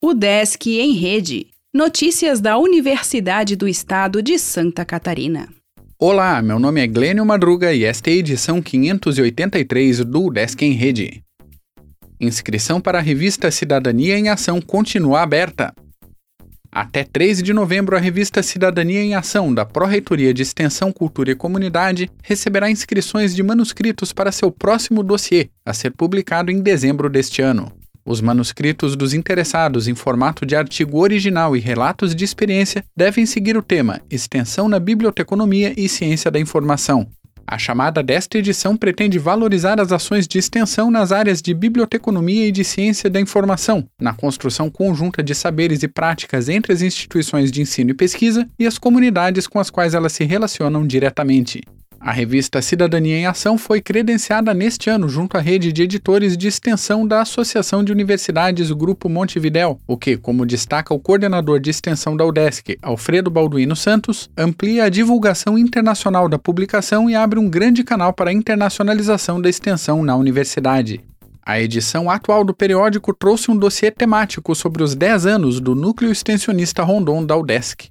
O Desk em Rede. Notícias da Universidade do Estado de Santa Catarina. Olá, meu nome é Glênio Madruga e esta é a edição 583 do Desk em Rede. Inscrição para a revista Cidadania em Ação continua aberta. Até 13 de novembro, a revista Cidadania em Ação, da Pró-Reitoria de Extensão, Cultura e Comunidade, receberá inscrições de manuscritos para seu próximo dossiê, a ser publicado em dezembro deste ano. Os manuscritos dos interessados em formato de artigo original e relatos de experiência devem seguir o tema Extensão na Biblioteconomia e Ciência da Informação. A chamada desta edição pretende valorizar as ações de extensão nas áreas de biblioteconomia e de ciência da informação, na construção conjunta de saberes e práticas entre as instituições de ensino e pesquisa e as comunidades com as quais elas se relacionam diretamente. A revista Cidadania em Ação foi credenciada neste ano junto à rede de editores de extensão da Associação de Universidades Grupo Montevidéu, o que, como destaca o coordenador de extensão da UDESC, Alfredo Balduino Santos, amplia a divulgação internacional da publicação e abre um grande canal para a internacionalização da extensão na universidade. A edição atual do periódico trouxe um dossiê temático sobre os 10 anos do Núcleo Extensionista Rondon da UDESC.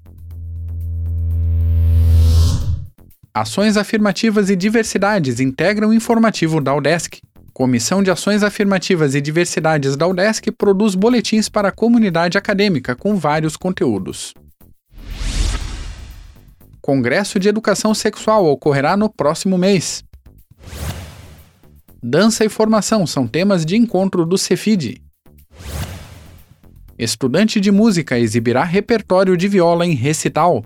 Ações Afirmativas e Diversidades integram o informativo da UDESC. Comissão de Ações Afirmativas e Diversidades da UDESC produz boletins para a comunidade acadêmica com vários conteúdos. Congresso de Educação Sexual ocorrerá no próximo mês. Dança e formação são temas de encontro do Cefid. Estudante de música exibirá repertório de viola em recital.